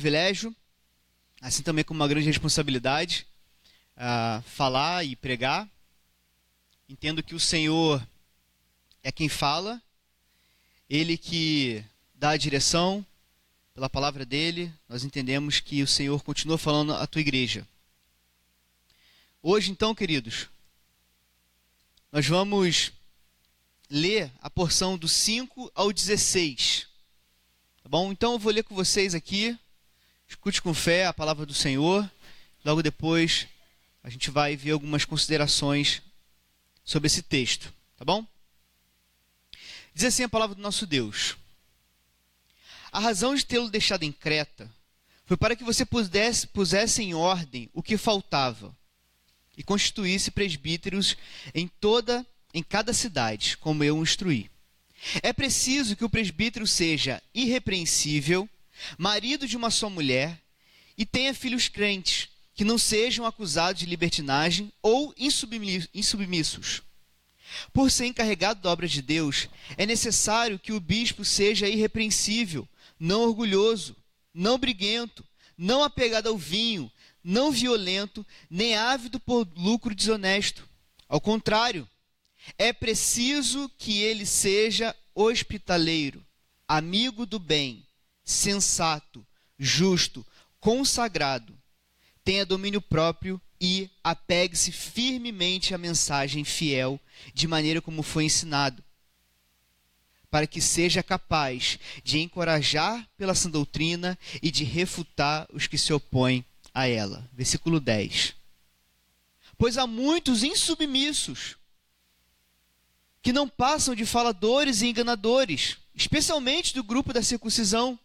privilégio, assim também como uma grande responsabilidade, uh, falar e pregar. Entendo que o Senhor é quem fala, Ele que dá a direção, pela palavra dele, nós entendemos que o Senhor continua falando à tua igreja. Hoje, então, queridos, nós vamos ler a porção do 5 ao 16. Tá bom? Então eu vou ler com vocês aqui Escute com fé a palavra do Senhor. Logo depois, a gente vai ver algumas considerações sobre esse texto, tá bom? Diz assim a palavra do nosso Deus: A razão de tê-lo deixado em Creta foi para que você pudesse, pusesse em ordem o que faltava e constituísse presbíteros em toda em cada cidade, como eu o instruí. É preciso que o presbítero seja irrepreensível, marido de uma só mulher, e tenha filhos crentes, que não sejam acusados de libertinagem ou insubmissos. Por ser encarregado da obra de Deus, é necessário que o bispo seja irrepreensível, não orgulhoso, não briguento, não apegado ao vinho, não violento, nem ávido por lucro desonesto. Ao contrário, é preciso que ele seja hospitaleiro, amigo do bem, sensato, justo, consagrado, tenha domínio próprio e apegue-se firmemente à mensagem fiel, de maneira como foi ensinado, para que seja capaz de encorajar pela sã doutrina e de refutar os que se opõem a ela. Versículo 10. Pois há muitos insubmissos que não passam de faladores e enganadores, especialmente do grupo da circuncisão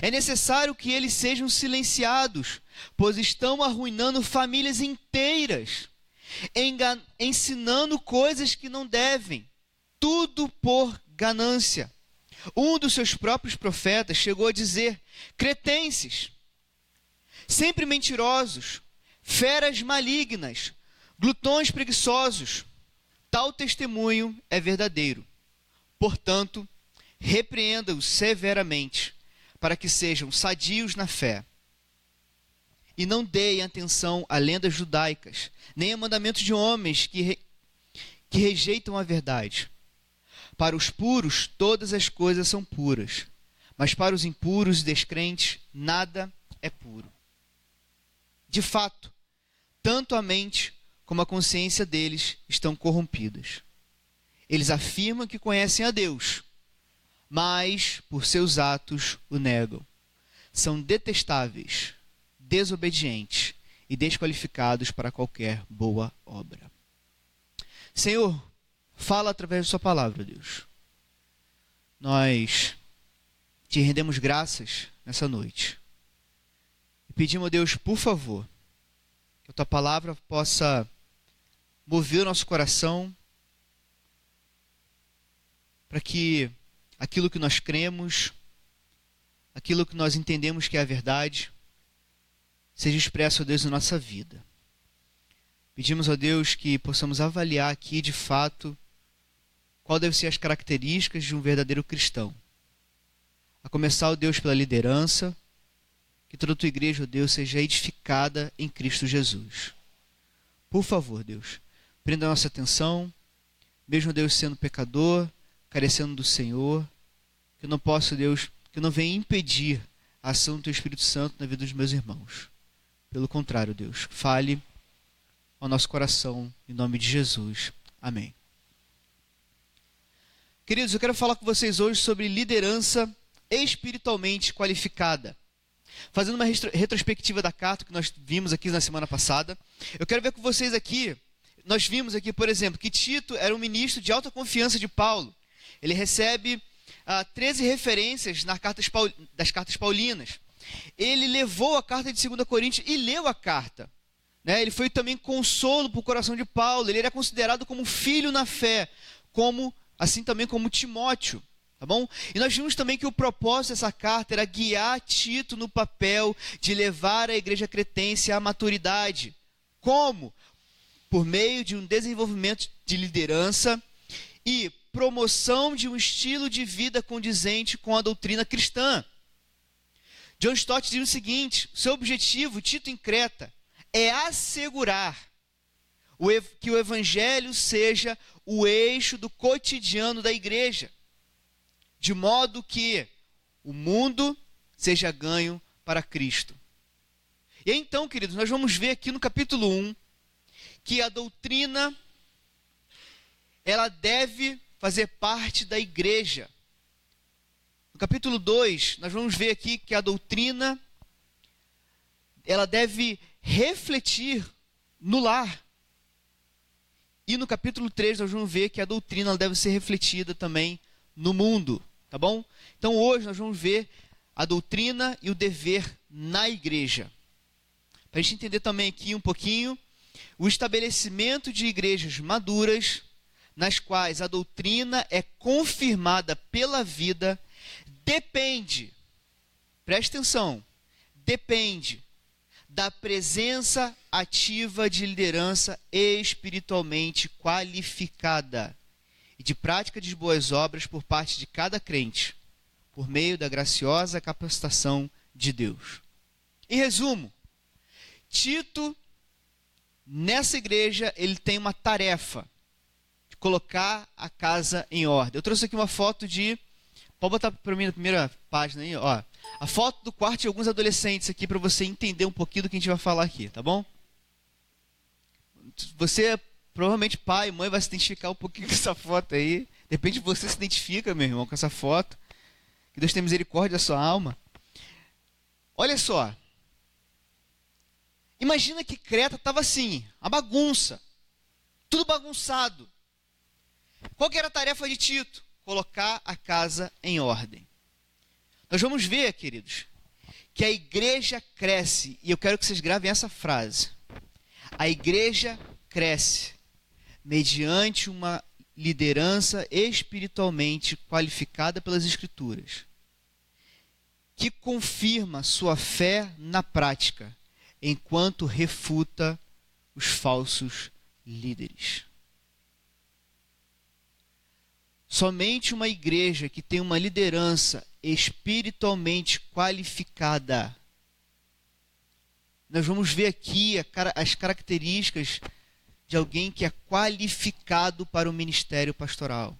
é necessário que eles sejam silenciados, pois estão arruinando famílias inteiras, ensinando coisas que não devem, tudo por ganância. Um dos seus próprios profetas chegou a dizer: cretenses, sempre mentirosos, feras malignas, glutões preguiçosos, tal testemunho é verdadeiro. Portanto, repreenda-os severamente para que sejam sadios na fé. E não deem atenção a lendas judaicas, nem a mandamentos de homens que, re... que rejeitam a verdade. Para os puros, todas as coisas são puras, mas para os impuros e descrentes, nada é puro. De fato, tanto a mente como a consciência deles estão corrompidas. Eles afirmam que conhecem a Deus, mas por seus atos o negam. São detestáveis, desobedientes e desqualificados para qualquer boa obra. Senhor, fala através da Sua palavra, Deus. Nós te rendemos graças nessa noite. E pedimos, Deus, por favor, que a Tua palavra possa mover o nosso coração para que aquilo que nós cremos, aquilo que nós entendemos que é a verdade, seja expresso, a Deus, na nossa vida. Pedimos a Deus que possamos avaliar aqui, de fato, qual devem ser as características de um verdadeiro cristão. A começar, ó Deus, pela liderança, que toda a tua igreja, ó Deus, seja edificada em Cristo Jesus. Por favor, Deus, prenda a nossa atenção, mesmo Deus sendo pecador, carecendo do Senhor, que eu não possa, Deus, que eu não venha impedir a ação do Teu Espírito Santo na vida dos meus irmãos. Pelo contrário, Deus, fale ao nosso coração, em nome de Jesus. Amém. Queridos, eu quero falar com vocês hoje sobre liderança espiritualmente qualificada. Fazendo uma retrospectiva da carta que nós vimos aqui na semana passada, eu quero ver com vocês aqui. Nós vimos aqui, por exemplo, que Tito era um ministro de alta confiança de Paulo. Ele recebe ah, 13 referências nas cartas das cartas paulinas. Ele levou a carta de 2 Coríntios e leu a carta. Né? Ele foi também consolo para o coração de Paulo. Ele era considerado como filho na fé, como assim também como Timóteo. Tá bom? E nós vimos também que o propósito dessa carta era guiar Tito no papel de levar a igreja cretense à maturidade. Como? Por meio de um desenvolvimento de liderança e promoção de um estilo de vida condizente com a doutrina cristã. John Stott diz o seguinte: seu objetivo, Tito em Creta, é assegurar que o evangelho seja o eixo do cotidiano da igreja, de modo que o mundo seja ganho para Cristo. E então, queridos, nós vamos ver aqui no capítulo 1 que a doutrina ela deve fazer parte da igreja. No capítulo 2, nós vamos ver aqui que a doutrina ela deve refletir no lar. E no capítulo 3 nós vamos ver que a doutrina deve ser refletida também no mundo, tá bom? Então hoje nós vamos ver a doutrina e o dever na igreja. Para a gente entender também aqui um pouquinho o estabelecimento de igrejas maduras, nas quais a doutrina é confirmada pela vida, depende, preste atenção, depende da presença ativa de liderança espiritualmente qualificada e de prática de boas obras por parte de cada crente, por meio da graciosa capacitação de Deus. Em resumo, Tito, nessa igreja, ele tem uma tarefa colocar a casa em ordem. Eu trouxe aqui uma foto de. Pode botar para mim na primeira página aí, ó. A foto do quarto de alguns adolescentes aqui para você entender um pouquinho do que a gente vai falar aqui, tá bom? Você, provavelmente pai, mãe, vai se identificar um pouquinho com essa foto aí. De repente você se identifica, meu irmão, com essa foto. Que Deus tenha misericórdia da sua alma. Olha só, Imagina que Creta estava assim, a bagunça, tudo bagunçado. Qual era a tarefa de Tito? Colocar a casa em ordem. Nós vamos ver, queridos, que a igreja cresce, e eu quero que vocês gravem essa frase. A igreja cresce mediante uma liderança espiritualmente qualificada pelas Escrituras, que confirma sua fé na prática enquanto refuta os falsos líderes. Somente uma igreja que tem uma liderança espiritualmente qualificada. Nós vamos ver aqui as características de alguém que é qualificado para o ministério pastoral.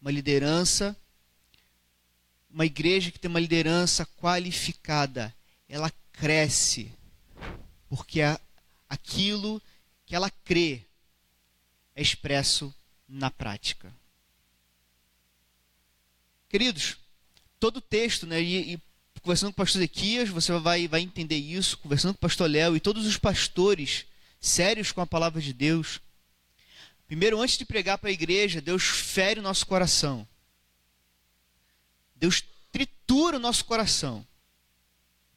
Uma liderança, uma igreja que tem uma liderança qualificada, ela cresce porque aquilo que ela crê é expresso na prática. Queridos, todo o texto, né, e, e, conversando com o pastor Ezequias, você vai, vai entender isso, conversando com o pastor Léo e todos os pastores sérios com a palavra de Deus. Primeiro, antes de pregar para a igreja, Deus fere o nosso coração. Deus tritura o nosso coração,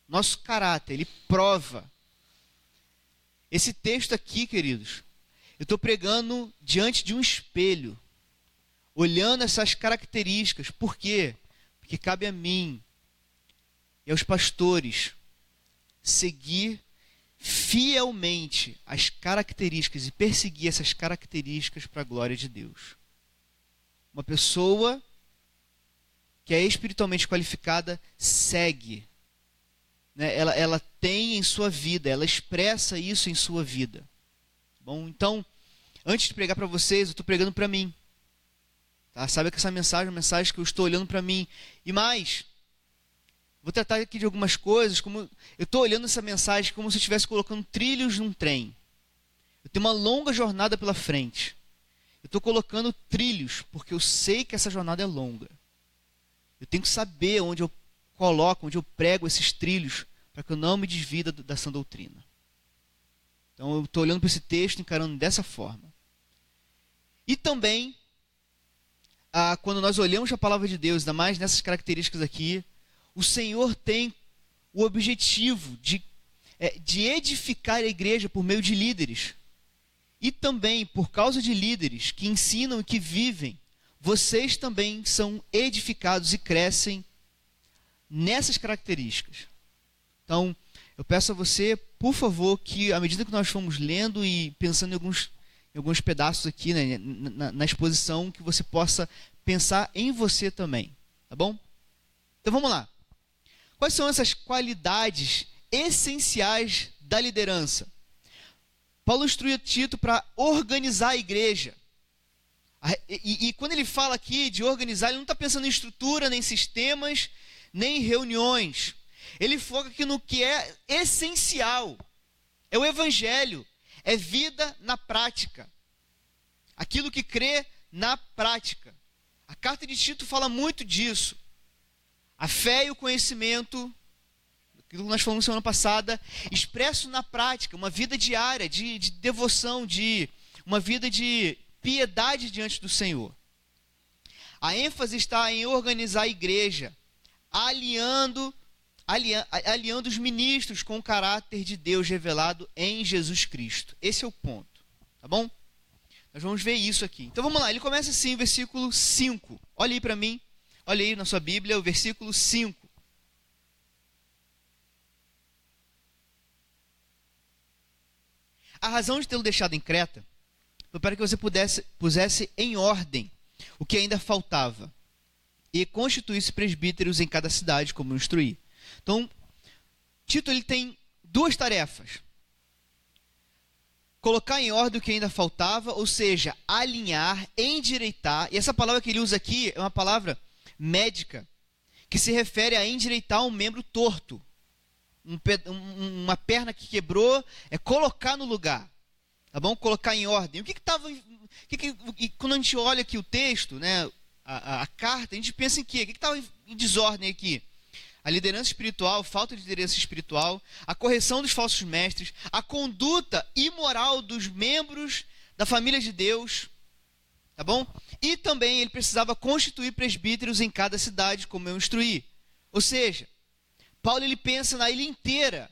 nosso caráter, Ele prova esse texto aqui, queridos, eu estou pregando diante de um espelho, olhando essas características. Por quê? Porque cabe a mim e aos pastores seguir fielmente as características e perseguir essas características para a glória de Deus. Uma pessoa que é espiritualmente qualificada segue né, ela, ela tem em sua vida, ela expressa isso em sua vida. Bom, então, antes de pregar para vocês, eu estou pregando para mim. Tá? Sabe que essa mensagem é uma mensagem que eu estou olhando para mim. E mais, vou tratar aqui de algumas coisas, como eu estou olhando essa mensagem como se eu estivesse colocando trilhos num trem. Eu tenho uma longa jornada pela frente. Eu estou colocando trilhos, porque eu sei que essa jornada é longa. Eu tenho que saber onde eu coloco, onde eu prego esses trilhos, para que eu não me desvida da doutrina. Então eu estou olhando para esse texto, encarando dessa forma. E também, ah, quando nós olhamos a palavra de Deus, ainda mais nessas características aqui, o Senhor tem o objetivo de, é, de edificar a igreja por meio de líderes. E também, por causa de líderes que ensinam e que vivem, vocês também são edificados e crescem nessas características. Então, eu peço a você, por favor, que à medida que nós formos lendo e pensando em alguns, em alguns pedaços aqui né, na, na exposição, que você possa pensar em você também. Tá bom? Então vamos lá. Quais são essas qualidades essenciais da liderança? Paulo instrui Tito para organizar a igreja. E, e, quando ele fala aqui de organizar, ele não está pensando em estrutura, nem sistemas, nem em reuniões. Ele foca aqui no que é essencial. É o evangelho, é vida na prática. Aquilo que crê na prática. A carta de Tito fala muito disso. A fé e o conhecimento, aquilo que nós falamos semana passada, expresso na prática, uma vida diária de, de devoção, de uma vida de piedade diante do Senhor. A ênfase está em organizar a igreja, alinhando, alinhando os ministros com o caráter de Deus revelado em Jesus Cristo. Esse é o ponto, tá bom? Nós vamos ver isso aqui. Então vamos lá, ele começa assim, versículo 5. Olha aí para mim, olha aí na sua Bíblia, o versículo 5. A razão de tê-lo deixado em Creta foi para que você pudesse, pusesse em ordem o que ainda faltava e constituísse presbíteros em cada cidade, como instruir. Então, Tito ele tem duas tarefas colocar em ordem o que ainda faltava, ou seja, alinhar, endireitar. E essa palavra que ele usa aqui é uma palavra médica que se refere a endireitar um membro torto. Um, uma perna que quebrou é colocar no lugar. Tá bom? Colocar em ordem. O que estava. Que que, que, quando a gente olha aqui o texto, né, a, a, a carta, a gente pensa em quê? O que estava em desordem aqui? A liderança espiritual, falta de liderança espiritual, a correção dos falsos mestres, a conduta imoral dos membros da família de Deus, tá bom? E também ele precisava constituir presbíteros em cada cidade, como eu instruí. Ou seja, Paulo ele pensa na ilha inteira,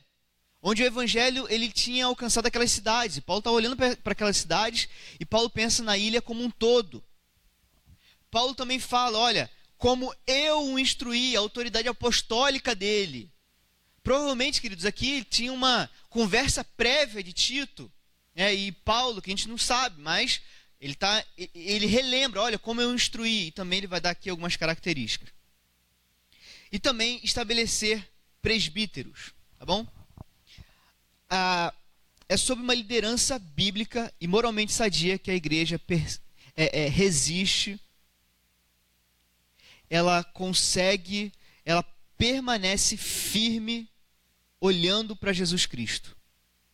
onde o evangelho ele tinha alcançado aquelas cidades. Paulo está olhando para aquelas cidades e Paulo pensa na ilha como um todo. Paulo também fala, olha, como eu o instruí, a autoridade apostólica dele. Provavelmente, queridos, aqui tinha uma conversa prévia de Tito né, e Paulo, que a gente não sabe, mas ele, tá, ele relembra, olha, como eu instruí, e também ele vai dar aqui algumas características. E também estabelecer presbíteros, tá bom? Ah, é sobre uma liderança bíblica e moralmente sadia que a igreja é, é, resiste ela consegue, ela permanece firme olhando para Jesus Cristo.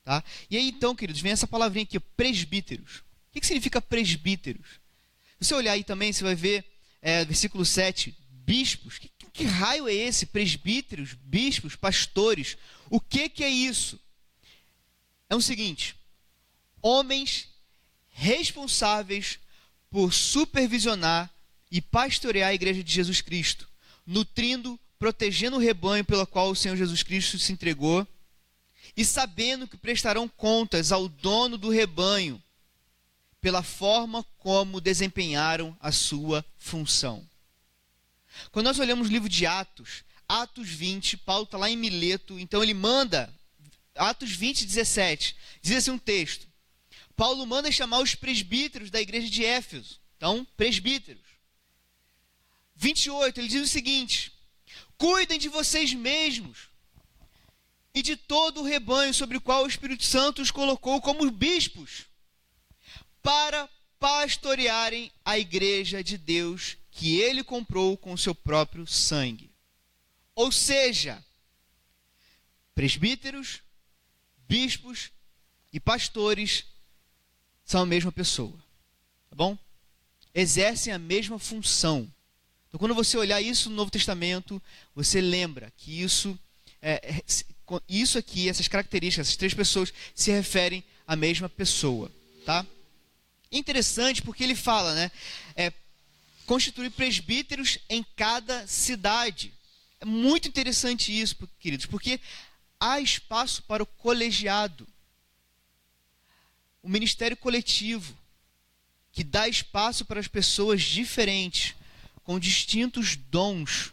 Tá? E aí então, queridos, vem essa palavrinha aqui, presbíteros. O que, que significa presbíteros? Se você olhar aí também, você vai ver, é, versículo 7, bispos. Que, que, raio é esse? Presbíteros, bispos, pastores. O que, que é isso? É o seguinte: homens responsáveis por supervisionar e pastorear a igreja de Jesus Cristo, nutrindo, protegendo o rebanho pelo qual o Senhor Jesus Cristo se entregou, e sabendo que prestarão contas ao dono do rebanho pela forma como desempenharam a sua função. Quando nós olhamos o livro de Atos, Atos 20, Paulo está lá em Mileto, então ele manda, Atos 20, 17, diz assim um texto: Paulo manda chamar os presbíteros da igreja de Éfeso. Então, presbíteros. 28, ele diz o seguinte: Cuidem de vocês mesmos e de todo o rebanho sobre o qual o Espírito Santo os colocou como bispos, para pastorearem a igreja de Deus que ele comprou com o seu próprio sangue. Ou seja, presbíteros, bispos e pastores são a mesma pessoa. Tá bom? Exercem a mesma função. Então, quando você olhar isso no Novo Testamento, você lembra que isso, é, é isso aqui, essas características, essas três pessoas, se referem à mesma pessoa. Tá? Interessante porque ele fala, né? É, constituir presbíteros em cada cidade. É muito interessante isso, queridos, porque há espaço para o colegiado, o ministério coletivo, que dá espaço para as pessoas diferentes, com distintos dons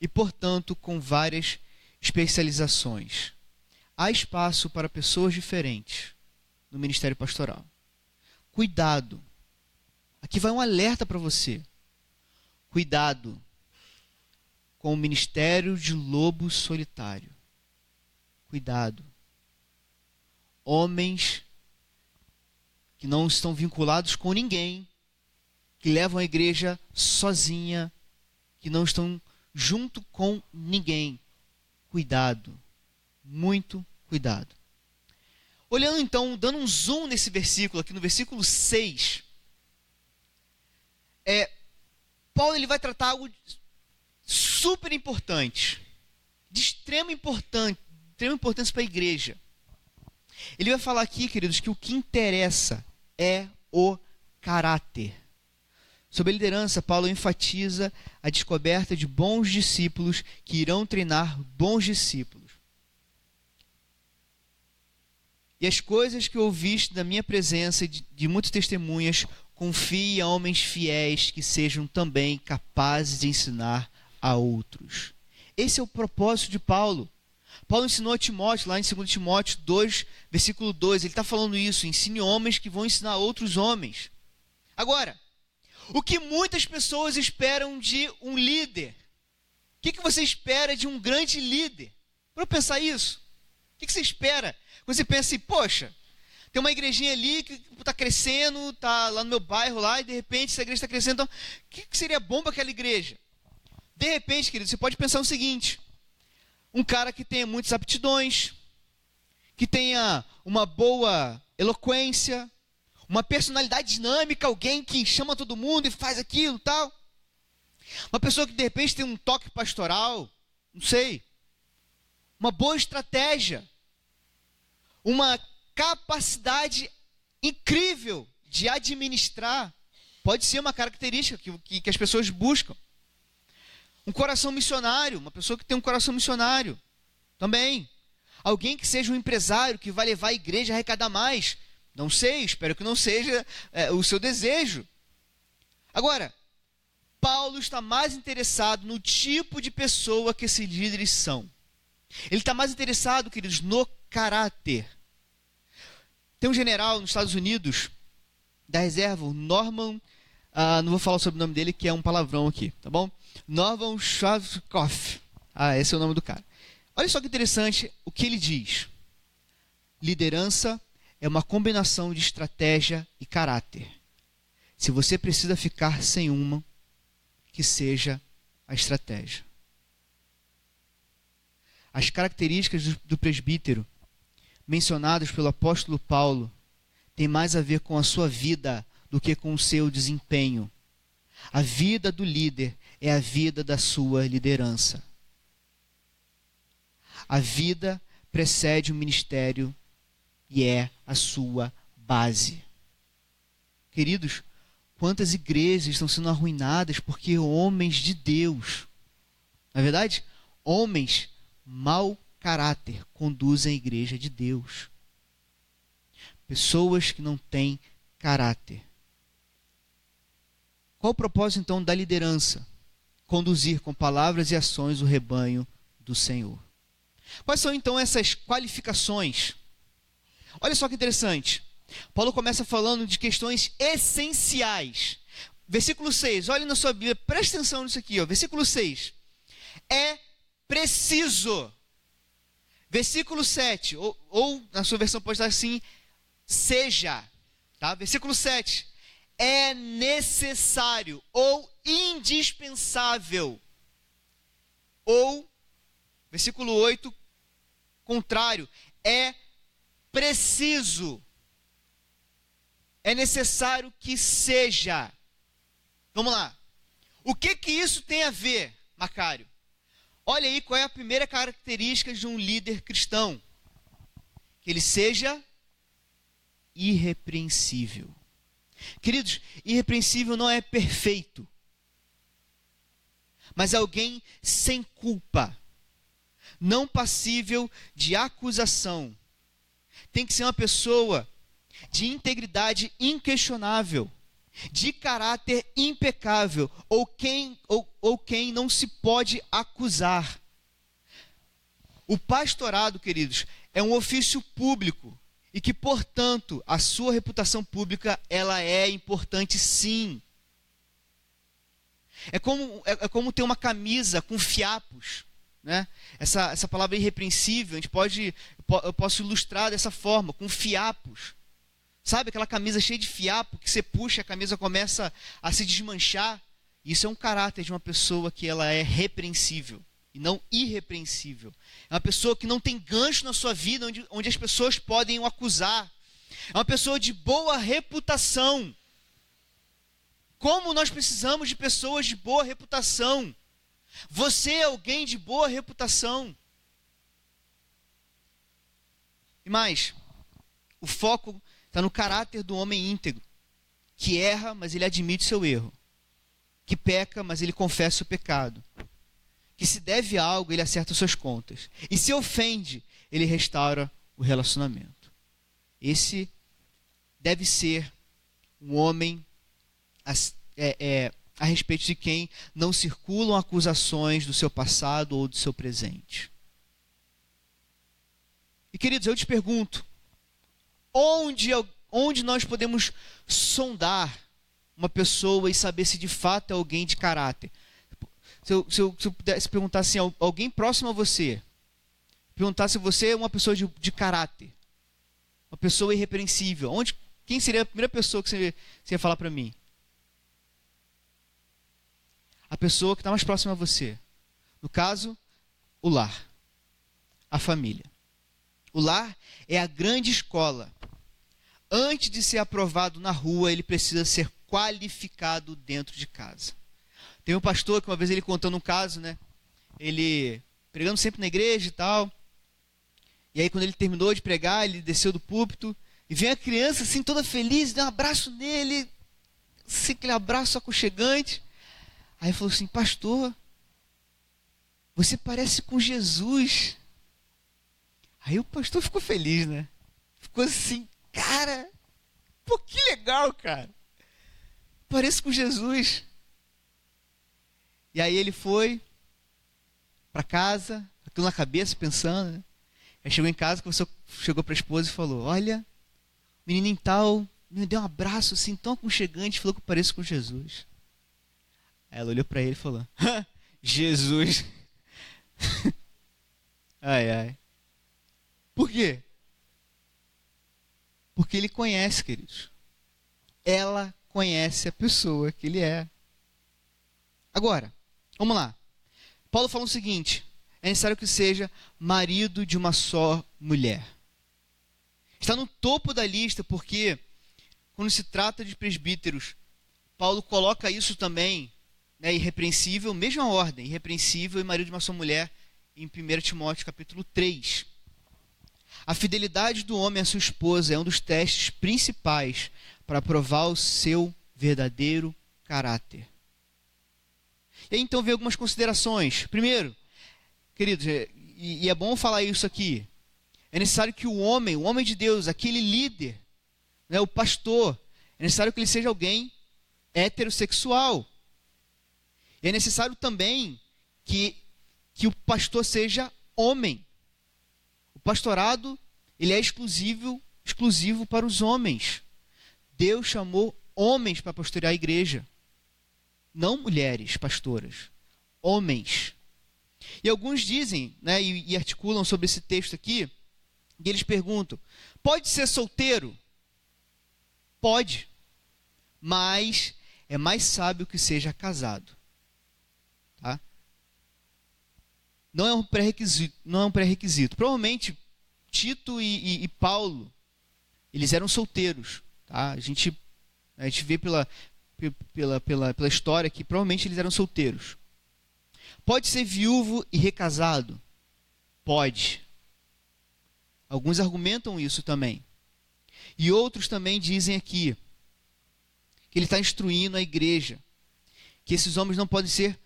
e, portanto, com várias especializações. Há espaço para pessoas diferentes no ministério pastoral. Cuidado. Aqui vai um alerta para você. Cuidado com o ministério de lobo solitário. Cuidado. Homens que não estão vinculados com ninguém, que levam a igreja sozinha, que não estão junto com ninguém. Cuidado, muito cuidado. Olhando então, dando um zoom nesse versículo, aqui no versículo 6, é, Paulo ele vai tratar algo super importante, de extrema importância, extrema importância para a igreja. Ele vai falar aqui, queridos, que o que interessa é o caráter. Sob a liderança, Paulo enfatiza a descoberta de bons discípulos que irão treinar bons discípulos. E as coisas que ouviste da minha presença de, de muitas testemunhas, confie a homens fiéis que sejam também capazes de ensinar a outros. Esse é o propósito de Paulo. Paulo ensinou a Timóteo, lá em 2 Timóteo 2, versículo 2, ele está falando isso: ensine homens que vão ensinar outros homens. Agora, o que muitas pessoas esperam de um líder? O que, que você espera de um grande líder? Para pensar isso, o que, que você espera? Você pensa assim, poxa, tem uma igrejinha ali que está crescendo, está lá no meu bairro lá, e de repente essa igreja está crescendo, então, o que, que seria bom para aquela igreja? De repente, querido, você pode pensar o seguinte: um cara que tenha muitas aptidões, que tenha uma boa eloquência, uma personalidade dinâmica, alguém que chama todo mundo e faz aquilo tal. Uma pessoa que de repente tem um toque pastoral, não sei. Uma boa estratégia. Uma capacidade incrível de administrar. Pode ser uma característica que, que, que as pessoas buscam. Um coração missionário, uma pessoa que tem um coração missionário também. Alguém que seja um empresário que vai levar a igreja a arrecadar mais. Não sei, espero que não seja é, o seu desejo. Agora, Paulo está mais interessado no tipo de pessoa que esses líderes são. Ele está mais interessado, queridos, no caráter. Tem um general nos Estados Unidos, da reserva, o Norman, uh, não vou falar sobre o nome dele, que é um palavrão aqui, tá bom? Norman Schwarzkopf. Ah, esse é o nome do cara. Olha só que interessante o que ele diz. Liderança é uma combinação de estratégia e caráter. Se você precisa ficar sem uma, que seja a estratégia. As características do, presbítero mencionadas pelo apóstolo Paulo têm mais a ver com a sua vida do que com o seu desempenho. A vida do líder é a vida da sua liderança. A vida precede o ministério e é a sua base. Queridos, quantas igrejas estão sendo arruinadas porque homens de Deus, na é verdade, homens mau caráter conduzem a igreja de Deus. Pessoas que não têm caráter. Qual o propósito então da liderança? conduzir com palavras e ações o rebanho do Senhor. Quais são então essas qualificações? Olha só que interessante. Paulo começa falando de questões essenciais. Versículo 6, olha na sua Bíblia, presta atenção nisso aqui, ó. versículo 6. É preciso. Versículo 7, ou, ou na sua versão pode estar assim, seja. Tá? Versículo 7 é necessário ou indispensável. Ou, versículo 8, contrário, é preciso. É necessário que seja. Vamos lá. O que que isso tem a ver, Macário? Olha aí qual é a primeira característica de um líder cristão: que ele seja irrepreensível. Queridos, irrepreensível não é perfeito, mas alguém sem culpa, não passível de acusação. Tem que ser uma pessoa de integridade inquestionável, de caráter impecável, ou quem, ou, ou quem não se pode acusar. O pastorado, queridos, é um ofício público e que, portanto, a sua reputação pública ela é importante sim. É como, é, é como ter uma camisa com fiapos. Né? Essa, essa palavra irrepreensível, a gente pode, eu posso ilustrar dessa forma, com fiapos. Sabe aquela camisa cheia de fiapo que você puxa, a camisa começa a se desmanchar? Isso é um caráter de uma pessoa que ela é repreensível e não irrepreensível. É uma pessoa que não tem gancho na sua vida onde, onde as pessoas podem o acusar. É uma pessoa de boa reputação. Como nós precisamos de pessoas de boa reputação. Você é alguém de boa reputação. E mais, o foco está no caráter do homem íntegro, que erra, mas ele admite seu erro, que peca, mas ele confessa o pecado, que se deve algo, ele acerta suas contas, e se ofende, ele restaura o relacionamento. Esse deve ser um homem é, é, a respeito de quem não circulam acusações do seu passado ou do seu presente. E queridos, eu te pergunto: onde, onde nós podemos sondar uma pessoa e saber se de fato é alguém de caráter. Se eu, se eu, se eu pudesse perguntar assim, alguém próximo a você, perguntar se você é uma pessoa de, de caráter, uma pessoa irrepreensível, onde, quem seria a primeira pessoa que você, você ia falar para mim? A pessoa que está mais próxima a você. No caso, o lar, a família. O lar é a grande escola. Antes de ser aprovado na rua, ele precisa ser qualificado dentro de casa. Tem um pastor que uma vez ele contando um caso, né? Ele pregando sempre na igreja e tal. E aí quando ele terminou de pregar, ele desceu do púlpito e vem a criança assim toda feliz, deu um abraço nele, assim, aquele abraço aconchegante. Aí falou assim: "Pastor, você parece com Jesus". Aí o pastor ficou feliz, né? Ficou assim, cara, pô, que legal, cara. Parece com Jesus. E aí ele foi para casa, aquilo na cabeça, pensando. Né? Aí chegou em casa, você chegou para a esposa e falou: Olha, menininho tal, me deu um abraço assim, tão aconchegante, falou que eu pareço com Jesus. Ela olhou para ele e falou: Jesus. ai, ai. Por quê? Porque ele conhece, queridos. Ela conhece a pessoa que ele é. Agora, vamos lá. Paulo fala o seguinte: é necessário que seja marido de uma só mulher. Está no topo da lista porque, quando se trata de presbíteros, Paulo coloca isso também, né, irrepreensível, mesma ordem, irrepreensível e marido de uma só mulher, em 1 Timóteo capítulo 3. A fidelidade do homem à sua esposa é um dos testes principais para provar o seu verdadeiro caráter. E aí, então vem algumas considerações. Primeiro, queridos, é, e, é bom falar isso aqui. É necessário que o homem, o homem de Deus, aquele líder, né, o pastor, é necessário que ele seja alguém heterossexual. E é necessário também que, que o pastor seja homem pastorado, ele é exclusivo, exclusivo para os homens. Deus chamou homens para pastorear a igreja, não mulheres pastoras, homens. E alguns dizem, né, e, e articulam sobre esse texto aqui, e eles perguntam: pode ser solteiro? Pode, mas é mais sábio que seja casado. Tá? Não é um pré-requisito. Não é um pré-requisito. Provavelmente Tito e, e, e, Paulo eles eram solteiros. Tá? A gente a gente vê pela pela, pela, pela história que provavelmente eles eram solteiros. Pode ser viúvo e recasado? Pode. Alguns argumentam isso também. E outros também dizem aqui que ele está instruindo a igreja que esses homens não podem ser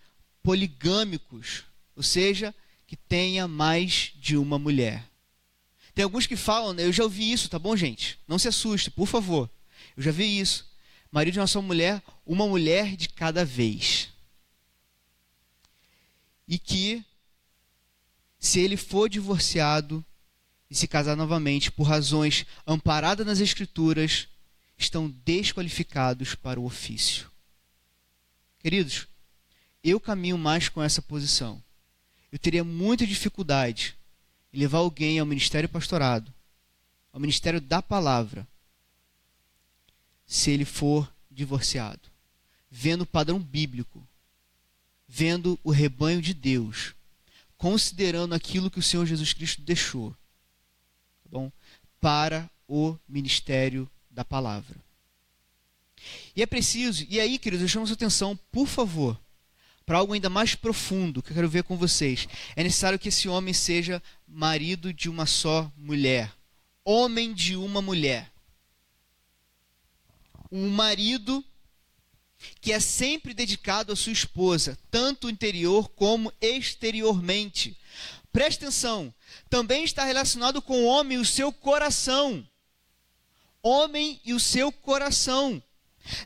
poligâmicos ou seja, que tenha mais de uma mulher. Tem alguns que falam, né, eu já ouvi isso, tá bom, gente? Não se assuste, por favor. Eu já vi isso. Marido de uma só mulher, uma mulher de cada vez. E que, se ele for divorciado e se casar novamente por razões amparadas nas Escrituras, estão desqualificados para o ofício. Queridos, eu caminho mais com essa posição. Eu teria muita dificuldade em levar alguém ao ministério pastorado, ao ministério da palavra, se ele for divorciado, vendo o padrão bíblico, vendo o rebanho de Deus, considerando aquilo que o Senhor Jesus Cristo deixou, tá bom? Para o ministério da palavra. E é preciso, e aí, queridos, eu chamo a sua atenção, por favor, para algo ainda mais profundo que eu quero ver com vocês. É necessário que esse homem seja marido de uma só mulher, homem de uma mulher. Um marido que é sempre dedicado à sua esposa, tanto interior como exteriormente. Preste atenção, também está relacionado com o homem e o seu coração. Homem e o seu coração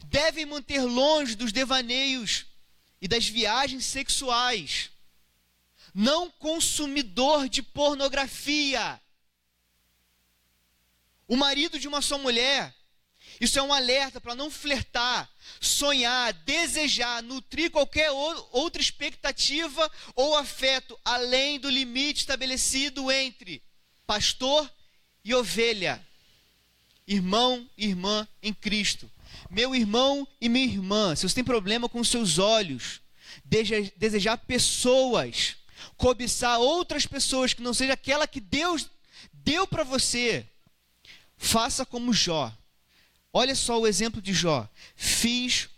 devem manter longe dos devaneios e das viagens sexuais. Não consumidor de pornografia. O marido de uma só mulher. Isso é um alerta para não flertar, sonhar, desejar, nutrir qualquer outra expectativa ou afeto além do limite estabelecido entre pastor e ovelha, irmão e irmã em Cristo. Meu irmão e minha irmã, se você tem problema com seus olhos, desejar pessoas, cobiçar outras pessoas que não seja aquela que Deus deu para você, faça como Jó. Olha só o exemplo de Jó. Fiz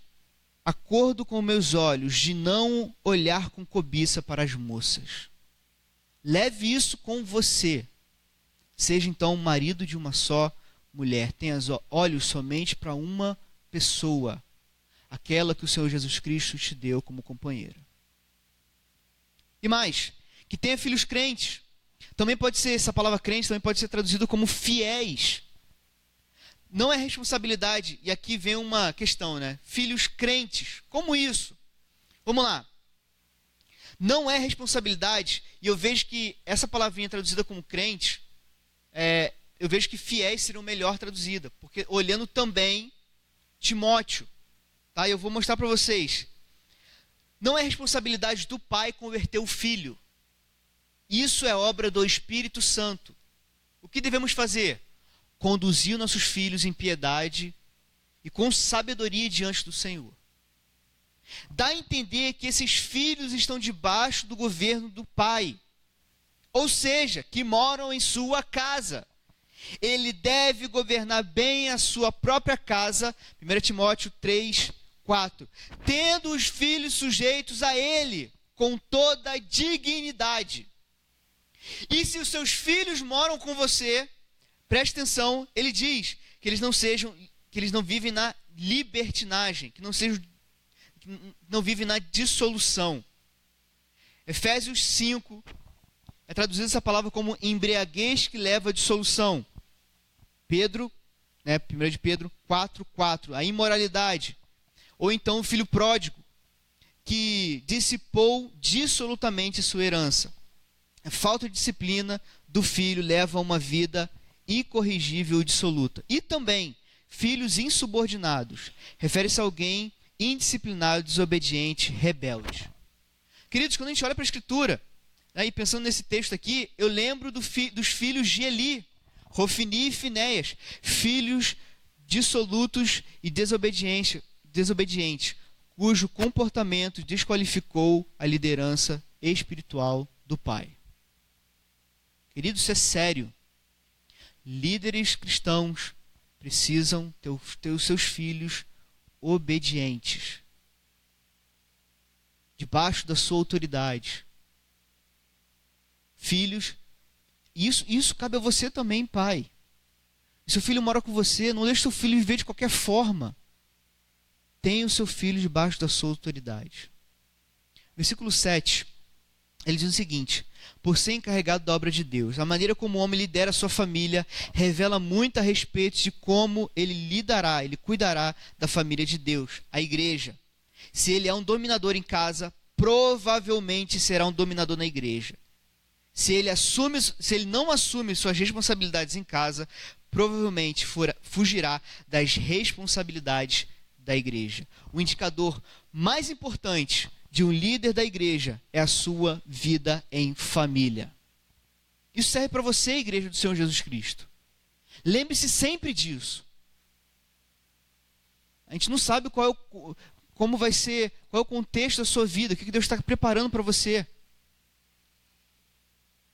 acordo com meus olhos de não olhar com cobiça para as moças. Leve isso com você. Seja então marido de uma só mulher. Tenha olhos somente para uma pessoa, aquela que o Senhor Jesus Cristo te deu como companheira. E mais, que tenha filhos crentes. Também pode ser, essa palavra crente também pode ser traduzido como fiéis. Não é responsabilidade, e aqui vem uma questão, né? Filhos crentes, como isso? Vamos lá. Não é responsabilidade, e eu vejo que essa palavrinha traduzida como crente, é, eu vejo que fiéis seriam melhor traduzida, porque olhando também Timóteo. Tá? Eu vou mostrar para vocês. Não é responsabilidade do pai converter o filho. Isso é obra do Espírito Santo. O que devemos fazer? Conduzir nossos filhos em piedade e com sabedoria diante do Senhor. Dá a entender que esses filhos estão debaixo do governo do pai, ou seja, que moram em sua casa ele deve governar bem a sua própria casa, 1 Timóteo 3, 4, tendo os filhos sujeitos a ele, com toda dignidade. E se os seus filhos moram com você, preste atenção, ele diz que eles não sejam, que eles não vivem na libertinagem, que não sejam, que não vivem na dissolução. Efésios 5 é traduzida essa palavra como embriaguez que leva à dissolução. Pedro, né, 1 de Pedro 4, 4, a imoralidade. Ou então o filho pródigo, que dissipou dissolutamente sua herança. A falta de disciplina do filho leva a uma vida incorrigível e dissoluta. E também, filhos insubordinados. Refere-se a alguém indisciplinado, desobediente, rebelde. Queridos, quando a gente olha para a Escritura, aí né, pensando nesse texto aqui, eu lembro do fi, dos filhos de Eli, Rofini e Finéias, filhos dissolutos e desobedientes, desobedientes, cujo comportamento desqualificou a liderança espiritual do pai. Querido, isso é sério. Líderes cristãos precisam ter, ter os seus filhos obedientes, debaixo da sua autoridade. Filhos isso, isso cabe a você também, pai. Se o filho mora com você, não deixe seu filho viver de qualquer forma. Tenha o seu filho debaixo da sua autoridade. Versículo 7. Ele diz o seguinte: Por ser encarregado da obra de Deus, a maneira como o homem lidera a sua família revela muito a respeito de como ele lidará, ele cuidará da família de Deus, a igreja. Se ele é um dominador em casa, provavelmente será um dominador na igreja se ele assume, se ele não assume suas responsabilidades em casa, provavelmente fura, fugirá das responsabilidades da igreja. O indicador mais importante de um líder da igreja é a sua vida em família. Isso serve para você, igreja do Senhor Jesus Cristo. Lembre-se sempre disso. A gente não sabe qual é o, como vai ser, qual é o contexto da sua vida, o que Deus está preparando para você.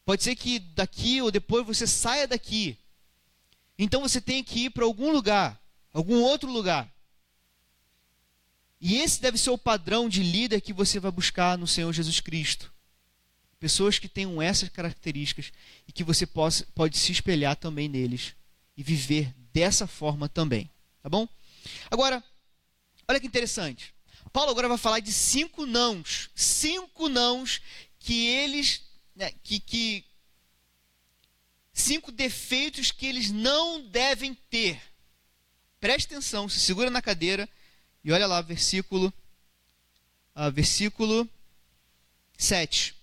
Pode ser que daqui ou depois você saia daqui. Então você tem que ir para algum lugar, algum outro lugar. E esse deve ser o padrão de líder que você vai buscar no Senhor Jesus Cristo. Pessoas que tenham essas características e que você possa, pode se espelhar também neles e viver dessa forma também. Tá bom? Agora, olha que interessante. Paulo agora vai falar de cinco nãos. Cinco nãos que eles. Né, que, que, cinco defeitos que eles não devem ter. Preste atenção, se segura na cadeira e olha lá, versículo, uh, versículo 7.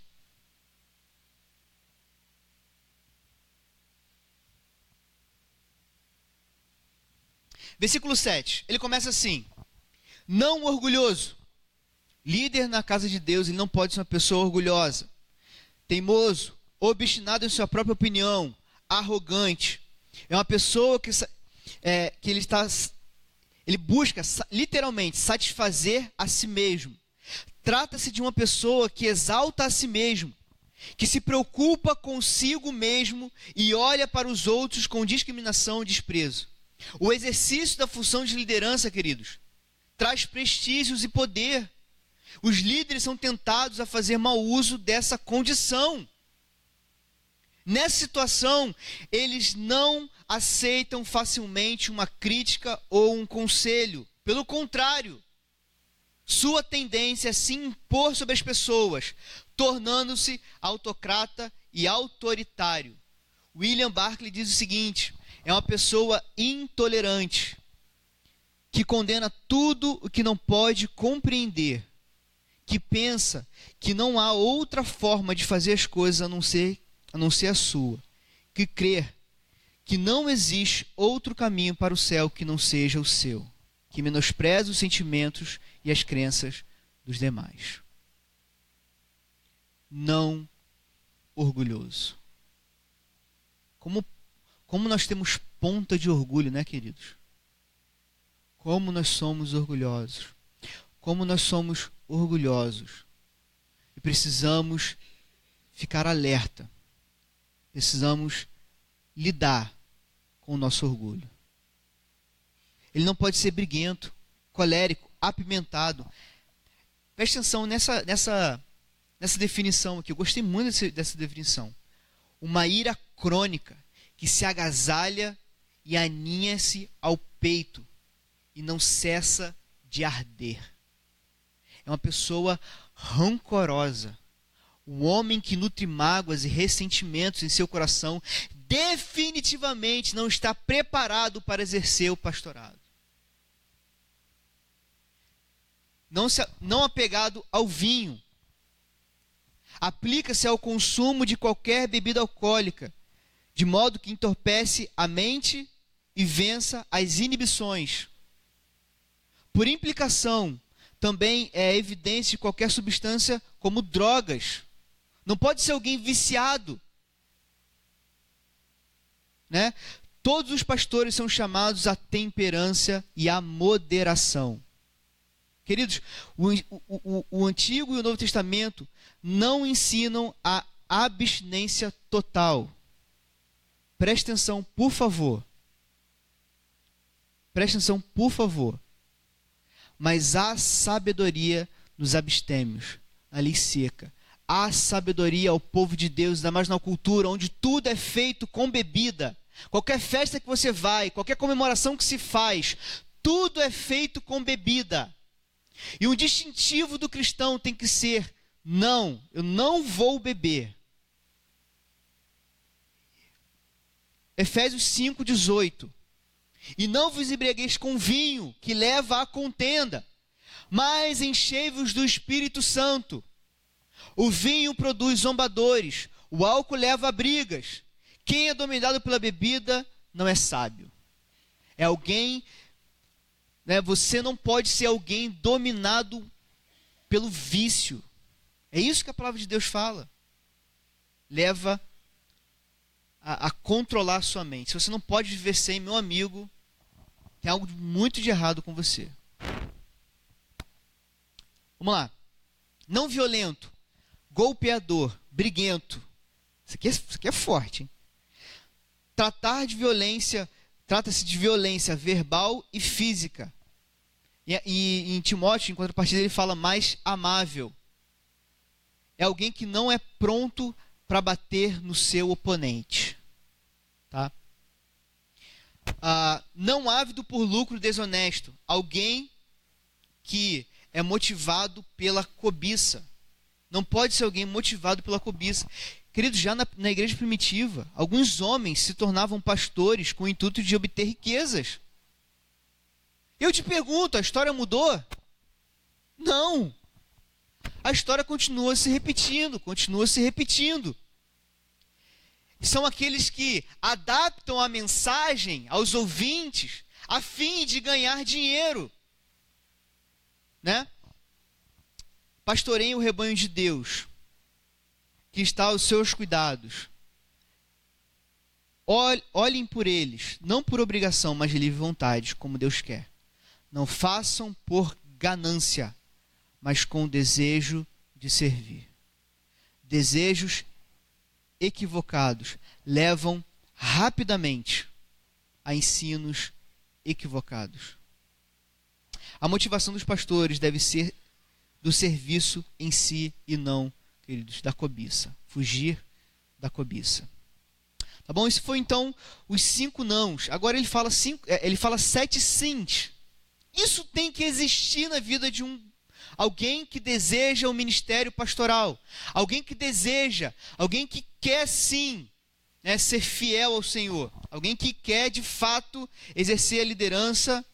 Versículo 7. Ele começa assim: Não orgulhoso. Líder na casa de Deus, ele não pode ser uma pessoa orgulhosa. Teimoso, obstinado em sua própria opinião, arrogante. É uma pessoa que, é, que ele está ele busca literalmente satisfazer a si mesmo. Trata-se de uma pessoa que exalta a si mesmo, que se preocupa consigo mesmo e olha para os outros com discriminação e desprezo. O exercício da função de liderança, queridos, traz prestígios e poder. Os líderes são tentados a fazer mau uso dessa condição. Nessa situação, eles não aceitam facilmente uma crítica ou um conselho. Pelo contrário, sua tendência é se impor sobre as pessoas, tornando-se autocrata e autoritário. William Barclay diz o seguinte: é uma pessoa intolerante, que condena tudo o que não pode compreender, que pensa que não há outra forma de fazer as coisas a não ser a não ser a sua, que crer que não existe outro caminho para o céu que não seja o seu, que menospreza os sentimentos e as crenças dos demais. Não orgulhoso. Como, como nós temos ponta de orgulho, né, queridos? Como nós somos orgulhosos. Como nós somos orgulhosos. E precisamos ficar alerta precisamos lidar com o nosso orgulho. Ele não pode ser briguento, colérico, apimentado. Preste atenção nessa, nessa, nessa definição aqui. Eu gostei muito desse, dessa definição. Uma ira crônica que se agasalha e aninha-se ao peito e não cessa de arder. É uma pessoa rancorosa, o homem que nutre mágoas e ressentimentos em seu coração definitivamente não está preparado para exercer o pastorado. Não, se, não apegado ao vinho. Aplica-se ao consumo de qualquer bebida alcoólica, de modo que entorpece a mente e vença as inibições. Por implicação, também é evidência qualquer substância como drogas não pode ser alguém viciado. Né? Todos os pastores são chamados à temperança e à moderação. Queridos, o, o, o, Antigo e o Novo Testamento não ensinam a abstinência total. Preste atenção, por favor. Preste atenção, por favor. Mas há sabedoria nos abstêmios, a lei seca há sabedoria ao povo de Deus, ainda mais na cultura onde tudo é feito com bebida. Qualquer festa que você vai, qualquer comemoração que se faz, tudo é feito com bebida. E um distintivo do cristão tem que ser: não, eu não vou beber. Efésios 5,18. E não vos embriagueis com vinho, que leva à contenda, mas enchei-vos do Espírito Santo o vinho produz zombadores, o álcool leva a brigas. Quem é dominado pela bebida não é sábio. É alguém, né, você não pode ser alguém dominado pelo vício. É isso que a palavra de Deus fala. Leva a, a controlar a sua mente. Se você não pode viver sem, meu amigo, tem algo muito de errado com você. Vamos lá. Não violento, golpeador, briguento. Isso aqui é, isso aqui é forte. Hein? Tratar de violência, trata-se de violência verbal e física. E, e em Timóteo, em contrapartida, ele fala mais amável. É alguém que não é pronto para bater no seu oponente. Tá? Ah, não ávido por lucro desonesto. Alguém que é motivado pela cobiça. Não pode ser alguém motivado pela cobiça. Queridos, já na, na igreja primitiva, alguns homens se tornavam pastores com o intuito de obter riquezas. Eu te pergunto, a história mudou? Não. A história continua se repetindo, continua se repetindo. São aqueles que adaptam a mensagem aos ouvintes a fim de ganhar dinheiro. Né? Pastoreiem o rebanho de Deus que está aos seus cuidados. Olhem por eles, não por obrigação, mas de livre vontade, como Deus quer. Não façam por ganância, mas com desejo de servir. Desejos equivocados levam rapidamente a ensinos equivocados. A motivação dos pastores deve ser do serviço em si e não queridos, da cobiça. Fugir da cobiça. Tá bom? Isso foi então os cinco nãos. Agora ele fala cinco, é, ele fala sete sims. Isso tem que existir na vida de um alguém que deseja o ministério pastoral, alguém que deseja, alguém que quer sim né, ser fiel ao Senhor, alguém que quer de fato exercer a liderança.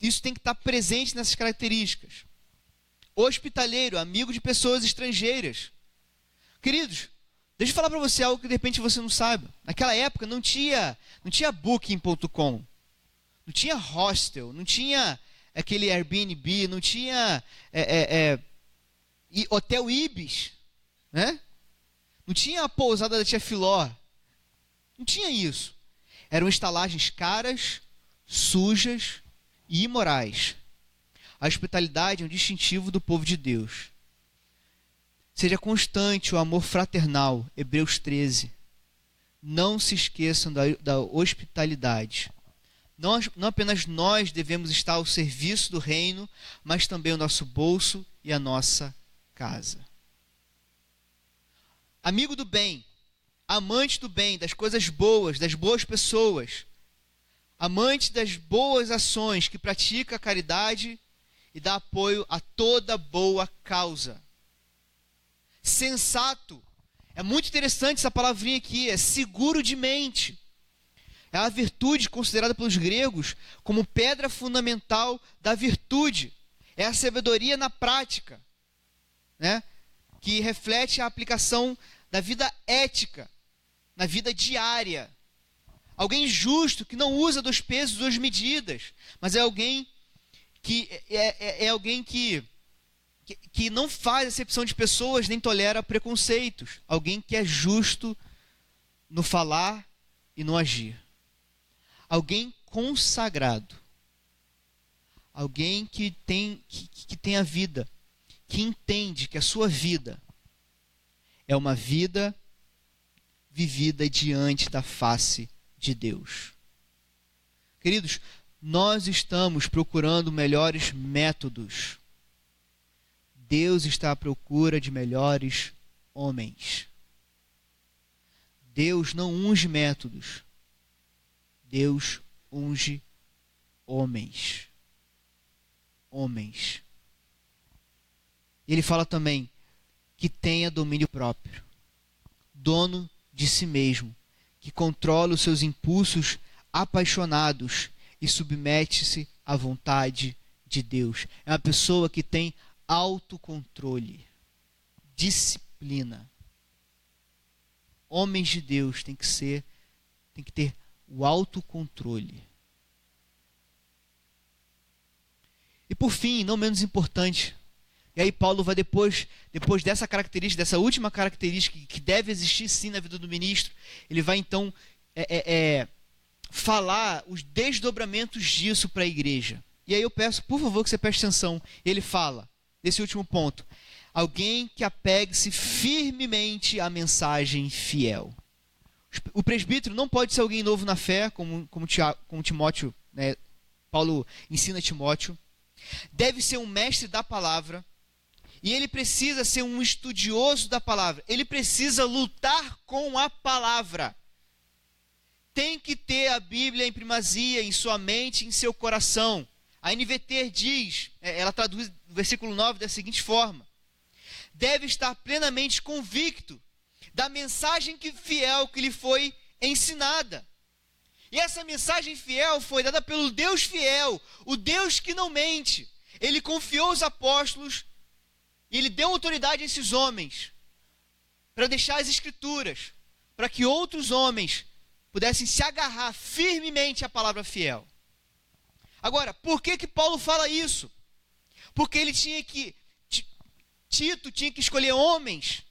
Isso tem que estar presente nessas características hospitaleiro, amigo de pessoas estrangeiras. Queridos, deixa eu falar para você algo que de repente você não sabe. Naquela época não tinha, não tinha booking.com. Não tinha hostel, não tinha aquele Airbnb, não tinha é, é, é, hotel Ibis, né? Não tinha a pousada da tia Filó. Não tinha isso. Eram estalagens caras, sujas e imorais. A hospitalidade é um distintivo do povo de Deus. Seja constante o amor fraternal, Hebreus 13. Não se esqueçam da, da hospitalidade. Não, não apenas nós devemos estar ao serviço do reino, mas também o nosso bolso e a nossa casa. Amigo do bem, amante do bem, das coisas boas, das boas pessoas, amante das boas ações, que pratica a caridade e dá apoio a toda boa causa. Sensato. É muito interessante essa palavrinha aqui, é seguro de mente. É a virtude considerada pelos gregos como pedra fundamental da virtude. É a sabedoria na prática, né? que reflete a aplicação da vida ética, na vida diária. Alguém justo que não usa dos pesos das medidas, mas é alguém que é, é, é alguém que, que, que não faz acepção de pessoas nem tolera preconceitos. Alguém que é justo no falar e no agir. Alguém consagrado. Alguém que tem, que, que tem a vida, que entende que a sua vida é uma vida vivida diante da face de Deus. Queridos, nós estamos procurando melhores métodos. Deus está à procura de melhores homens. Deus não unge métodos. Deus unge homens. Homens. Ele fala também que tenha domínio próprio, dono de si mesmo, que controla os seus impulsos apaixonados e submete-se à vontade de Deus. É uma pessoa que tem autocontrole, disciplina. Homens de Deus têm que ser, tem que ter o autocontrole. E por fim, não menos importante, E aí Paulo vai depois, depois dessa característica, dessa última característica que deve existir sim na vida do ministro, ele vai então é, é, é, falar os desdobramentos disso para a igreja. E aí eu peço, por favor, que você preste atenção. Ele fala, nesse último ponto, alguém que apegue-se firmemente à mensagem fiel. O presbítero não pode ser alguém novo na fé, como, como, Tiago, como Timóteo, né, Paulo ensina Timóteo. Deve ser um mestre da palavra. E ele precisa ser um estudioso da palavra. Ele precisa lutar com a palavra. Tem que ter a Bíblia em primazia, em sua mente, em seu coração. A NVT diz, é, ela traduz o versículo 9 da seguinte forma: Deve estar plenamente convicto da mensagem que, fiel que lhe foi ensinada. E essa mensagem fiel foi dada pelo Deus fiel, o Deus que não mente. Ele confiou os apóstolos e ele deu autoridade a esses homens para deixar as escrituras, para que outros homens pudessem se agarrar firmemente à palavra fiel. Agora, por que que Paulo fala isso? Porque ele tinha que Tito tinha que escolher homens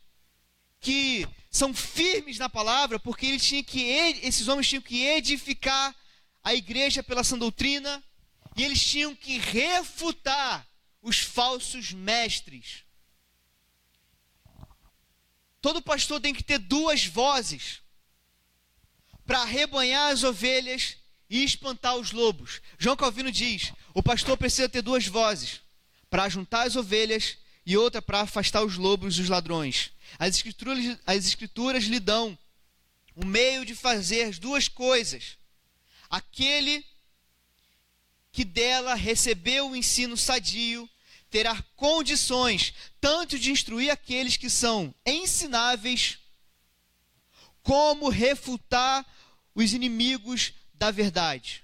que são firmes na palavra, porque ele tinha que esses homens tinham que edificar a igreja pela sã doutrina e eles tinham que refutar os falsos mestres. Todo pastor tem que ter duas vozes para rebanhar as ovelhas e espantar os lobos. João Calvino diz: o pastor precisa ter duas vozes para juntar as ovelhas e outra para afastar os lobos e os ladrões. As escrituras, as escrituras lhe dão o meio de fazer as duas coisas. Aquele que dela recebeu o ensino sadio terá condições tanto de instruir aqueles que são ensináveis, como refutar os inimigos da verdade.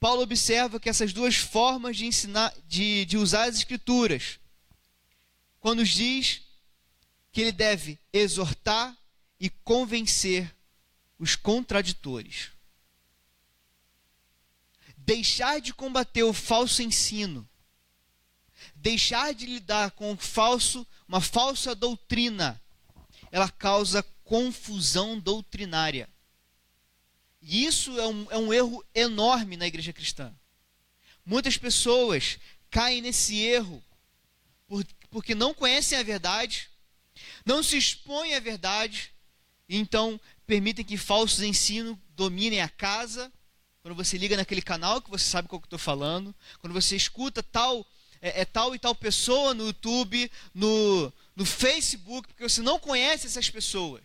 Paulo observa que essas duas formas de ensinar, de, de usar as escrituras, quando diz que ele deve exortar e convencer os contraditores. Deixar de combater o falso ensino, deixar de lidar com falso, uma falsa doutrina, ela causa confusão doutrinária. E isso é um, é um erro enorme na igreja cristã. Muitas pessoas caem nesse erro por, porque não conhecem a verdade, não se expõem à verdade, e então permitem que falsos ensinos dominem a casa. Quando você liga naquele canal que você sabe qual que eu estou falando, quando você escuta tal é, é, tal e tal pessoa no YouTube, no, no Facebook, porque você não conhece essas pessoas.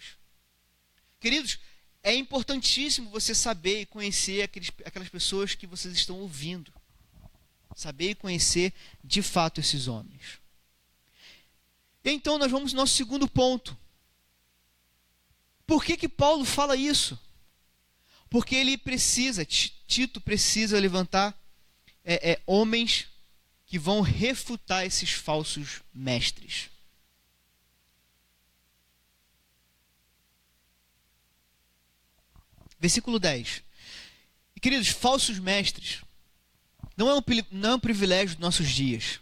Queridos, é importantíssimo você saber e conhecer aqueles, aquelas pessoas que vocês estão ouvindo. Saber e conhecer de fato esses homens. Então nós vamos ao nosso segundo ponto. Por que, que Paulo fala isso? Porque ele precisa, Tito precisa levantar é, é, homens que vão refutar esses falsos mestres. Versículo 10. E, queridos, falsos mestres não é, um, não é um privilégio dos nossos dias.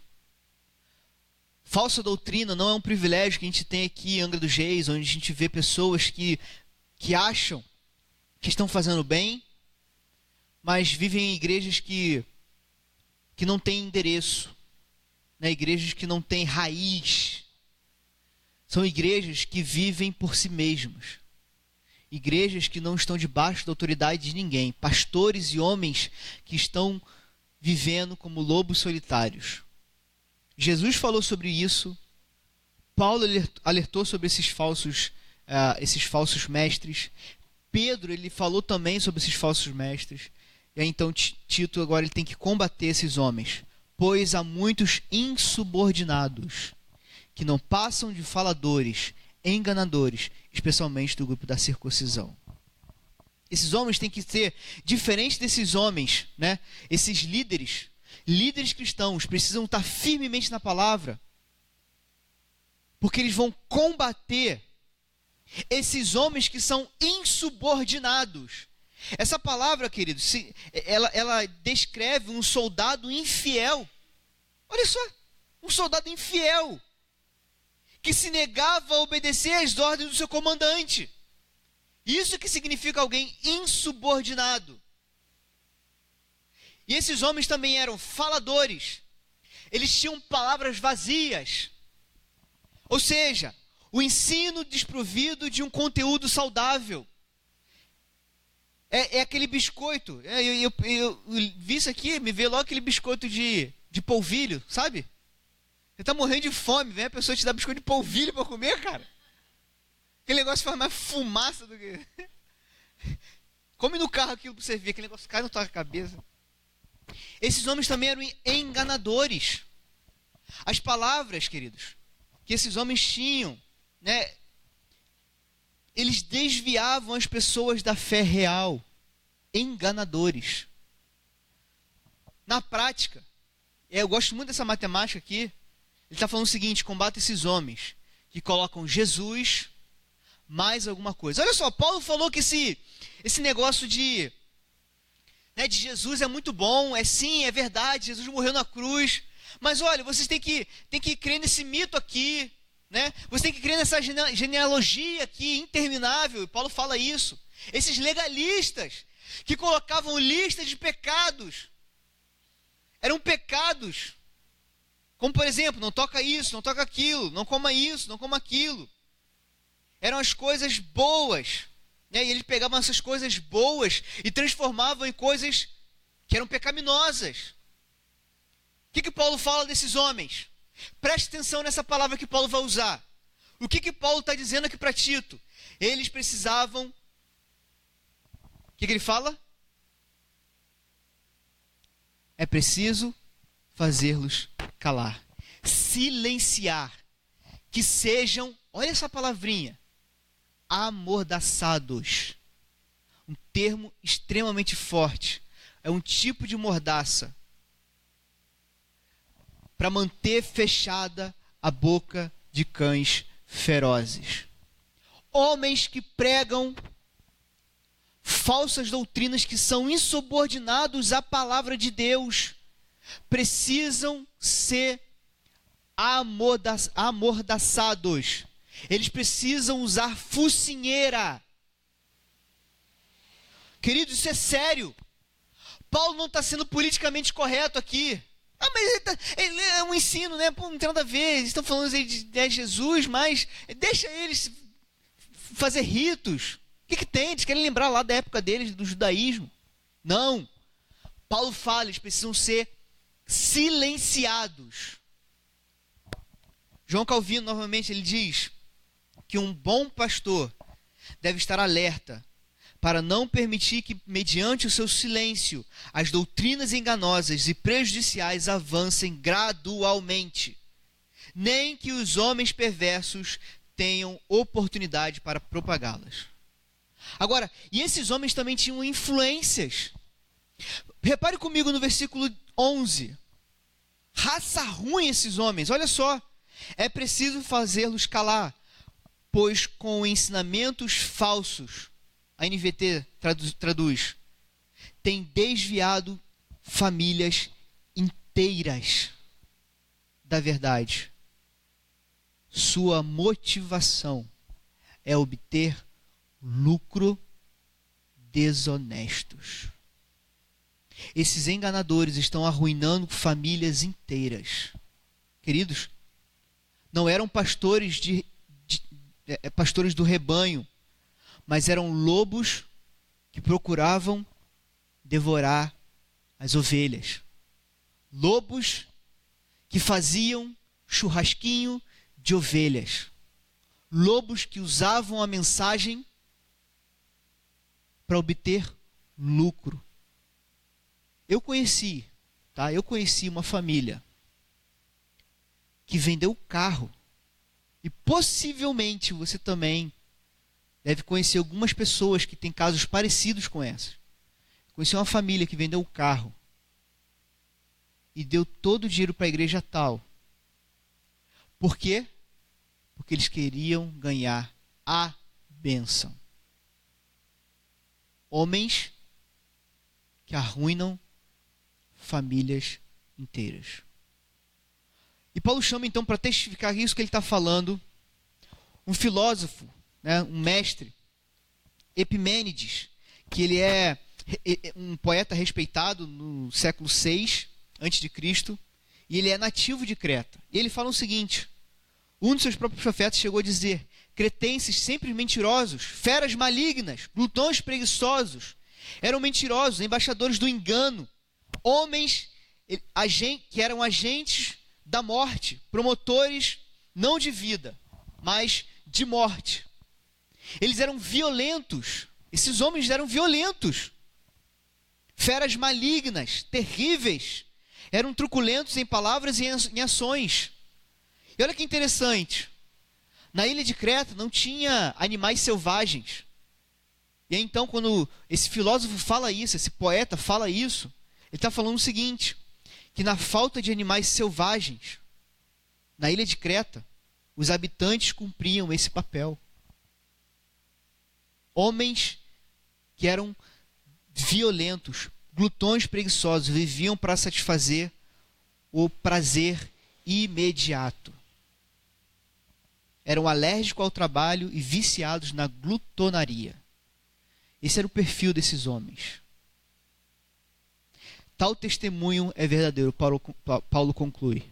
Falsa doutrina não é um privilégio que a gente tem aqui em Angra dos Reis, onde a gente vê pessoas que, que acham que estão fazendo bem, mas vivem em igrejas que, que não têm endereço, né? igrejas que não têm raiz. São igrejas que vivem por si mesmas. Igrejas que não estão debaixo da autoridade de ninguém. Pastores e homens que estão vivendo como lobos solitários. Jesus falou sobre isso. Paulo alertou sobre esses falsos, uh, esses falsos mestres. Pedro ele falou também sobre esses falsos mestres. E aí, então Tito agora ele tem que combater esses homens, pois há muitos insubordinados que não passam de faladores, enganadores, especialmente do grupo da circuncisão. Esses homens têm que ser diferentes desses homens, né? Esses líderes líderes cristãos precisam estar firmemente na palavra, porque eles vão combater esses homens que são insubordinados. Essa palavra, queridos, ela, ela descreve um soldado infiel. Olha só, um soldado infiel, que se negava a obedecer às ordens do seu comandante. Isso que significa alguém insubordinado. E esses homens também eram faladores. Eles tinham palavras vazias. Ou seja, o ensino desprovido de um conteúdo saudável. É, é aquele biscoito. É, eu, eu, eu, vi isso aqui, me veio logo aquele biscoito de, de polvilho, sabe? Você tá morrendo de fome, vem a pessoa te dar biscoito de polvilho para comer, cara. Aquele negócio faz mais fumaça do que. Come no carro aquilo para você ver, aquele negócio cai na tua cabeça. Esses homens também eram enganadores. As palavras, queridos, que esses homens tinham, né? Eles desviavam as pessoas da fé real, enganadores. Na prática, eu gosto muito dessa matemática aqui. Ele está falando o seguinte: combate esses homens que colocam Jesus mais alguma coisa. Olha só, Paulo falou que esse, esse negócio de, né, de Jesus é muito bom, é sim, é verdade, Jesus morreu na cruz. Mas olha, vocês têm que, têm que crer nesse mito aqui, né? Você tem que crer nessa genealogia aqui interminável. Paulo fala isso. Esses legalistas que colocavam listas de pecados eram pecados. Como por exemplo, não toca isso, não toca aquilo, não coma isso, não coma aquilo eram as coisas boas. Né? E eles pegavam essas coisas boas e transformavam em coisas que eram pecaminosas. O que, que Paulo fala desses homens? Preste atenção nessa palavra que Paulo vai usar. O que, que Paulo está dizendo aqui para Tito? Eles precisavam. O que, que ele fala? É preciso fazê-los calar, silenciar, que sejam, olha essa palavrinha, amordaçados. Um termo extremamente forte. É um tipo de mordaça para manter fechada a boca de cães ferozes. Homens que pregam falsas doutrinas que são insubordinados à palavra de Deus precisam ser amordaçados eles precisam usar focinheira. Queridos, isso é sério. Paulo não está sendo politicamente correto aqui. Ah, mas ele, tá, ele é um ensino, né? Pô, não tem nada a ver. Eles estão falando de, de Jesus, mas deixa eles fazer ritos. O que, que tem? Eles querem lembrar lá da época deles, do judaísmo. Não. Paulo fala, eles precisam ser silenciados. João Calvino, novamente, ele diz: que um bom pastor deve estar alerta para não permitir que, mediante o seu silêncio, as doutrinas enganosas e prejudiciais avancem gradualmente, nem que os homens perversos tenham oportunidade para propagá-las. Agora, e esses homens também tinham influências. Repare comigo no versículo 11. Raça ruim esses homens, olha só. É preciso fazê-los calar, pois com ensinamentos falsos, a NVT traduz, traduz tem desviado famílias inteiras da verdade. Sua motivação é obter lucro desonestos. Esses enganadores estão arruinando famílias inteiras. Queridos, não eram pastores de é, é, pastores do rebanho, mas eram lobos que procuravam devorar as ovelhas. Lobos que faziam churrasquinho de ovelhas. Lobos que usavam a mensagem para obter lucro. Eu conheci, tá? Eu conheci uma família que vendeu carro e possivelmente você também deve conhecer algumas pessoas que têm casos parecidos com essas. Conheci uma família que vendeu o carro e deu todo o dinheiro para a igreja tal. Por quê? Porque eles queriam ganhar a bênção. Homens que arruinam famílias inteiras. E Paulo chama então para testificar isso que ele está falando um filósofo, né, um mestre, Epimênides, que ele é um poeta respeitado no século 6 antes de Cristo, e ele é nativo de Creta. E ele fala o seguinte: um dos seus próprios profetas chegou a dizer: cretenses sempre mentirosos, feras malignas, glutões preguiçosos, eram mentirosos, embaixadores do engano, homens que eram agentes da morte, promotores não de vida, mas de morte. Eles eram violentos, esses homens eram violentos, feras malignas, terríveis, eram truculentos em palavras e em ações. E olha que interessante, na ilha de Creta não tinha animais selvagens. E aí, então, quando esse filósofo fala isso, esse poeta fala isso, ele está falando o seguinte: que na falta de animais selvagens, na ilha de Creta, os habitantes cumpriam esse papel. Homens que eram violentos, glutões preguiçosos, viviam para satisfazer o prazer imediato. Eram alérgicos ao trabalho e viciados na glutonaria. Esse era o perfil desses homens. Tal testemunho é verdadeiro, Paulo, Paulo conclui.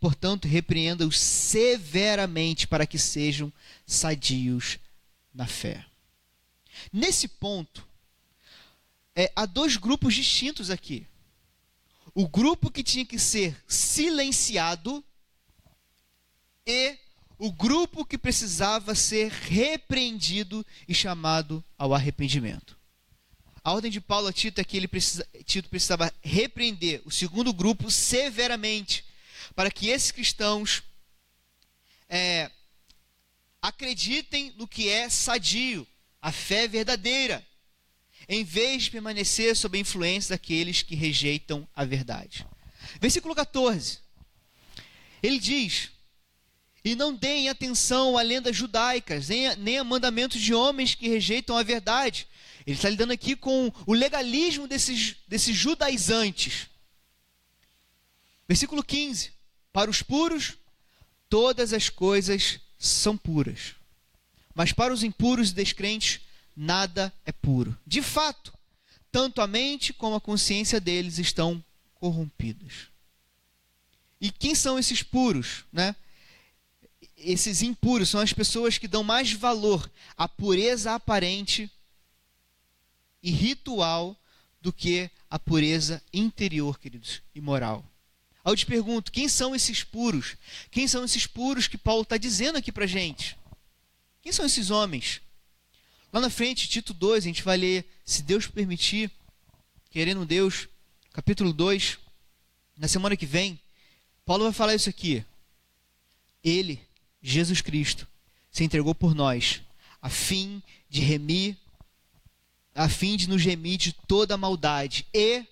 portanto, repreenda-os severamente para que sejam sadios na fé. Nesse ponto, é, há dois grupos distintos aqui. O grupo que tinha que ser silenciado e o grupo que precisava ser repreendido e chamado ao arrependimento. A ordem de Paulo a Tito é que ele precisa, Tito precisava repreender o segundo grupo severamente, para que esses cristãos é, acreditem no que é sadio, a fé verdadeira, em vez de permanecer sob a influência daqueles que rejeitam a verdade. Versículo 14. Ele diz: E não deem atenção a lendas judaicas, nem a, nem a mandamentos de homens que rejeitam a verdade. Ele está lidando aqui com o legalismo desses, desses judaizantes. Versículo 15: Para os puros, todas as coisas são puras. Mas para os impuros e descrentes, nada é puro. De fato, tanto a mente como a consciência deles estão corrompidas. E quem são esses puros, né? Esses impuros são as pessoas que dão mais valor à pureza aparente e ritual do que a pureza interior, queridos, e moral. Aí eu te pergunto, quem são esses puros? Quem são esses puros que Paulo está dizendo aqui para gente? Quem são esses homens? Lá na frente, Tito 2, a gente vai ler, se Deus permitir, querendo Deus, capítulo 2, na semana que vem, Paulo vai falar isso aqui. Ele, Jesus Cristo, se entregou por nós, a fim de remir, a fim de nos remir de toda maldade e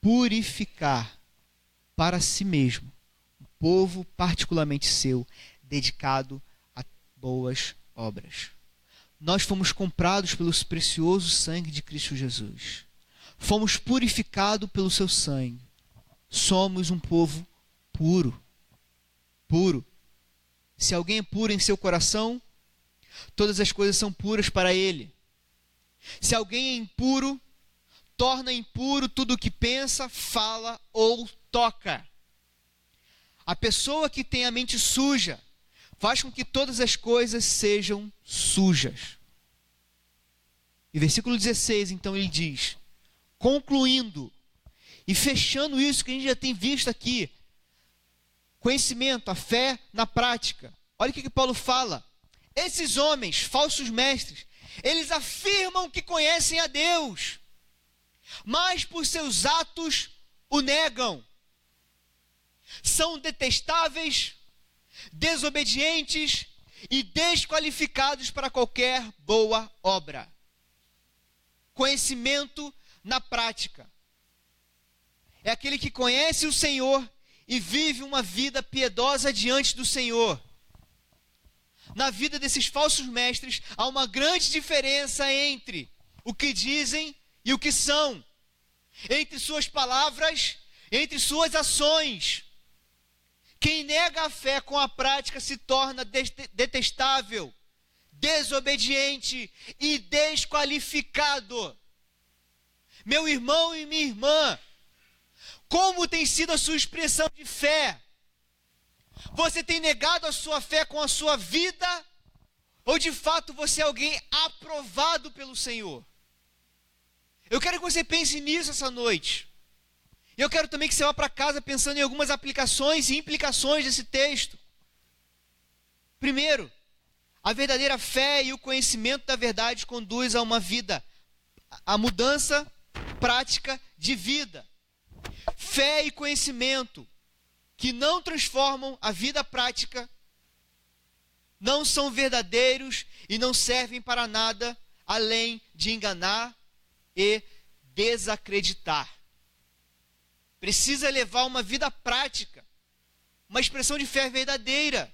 purificar para si mesmo, um povo particularmente seu, dedicado a boas obras. Nós fomos comprados pelo precioso sangue de Cristo Jesus. Fomos purificados pelo seu sangue. Somos um povo puro. Puro. Se alguém é puro em seu coração, todas as coisas são puras para ele. Se alguém é impuro, torna impuro tudo o que pensa, fala ou toca. A pessoa que tem a mente suja faz com que todas as coisas sejam sujas. E versículo 16, então, ele diz: concluindo e fechando isso que a gente já tem visto aqui, conhecimento, a fé na prática. Olha o que, que Paulo fala. Esses homens, falsos mestres, eles afirmam que conhecem a Deus, mas por seus atos o negam são detestáveis, desobedientes e desqualificados para qualquer boa obra. Conhecimento na prática. É aquele que conhece o Senhor e vive uma vida piedosa diante do Senhor. Na vida desses falsos mestres há uma grande diferença entre o que dizem e o que são, entre suas palavras entre suas ações. Quem nega a fé com a prática se torna detestável, desobediente e desqualificado. Meu irmão e minha irmã, como tem sido a sua expressão de fé? Você tem negado a sua fé com a sua vida? Ou de fato você é alguém aprovado pelo Senhor? Eu quero que você pense nisso essa noite. Eu quero também que você vá para casa pensando em algumas aplicações e implicações desse texto. Primeiro, a verdadeira fé e o conhecimento da verdade conduz a uma vida, a mudança prática de vida. Fé e conhecimento que não transformam a vida prática não são verdadeiros e não servem para nada além de enganar e desacreditar. Precisa levar uma vida prática, uma expressão de fé verdadeira.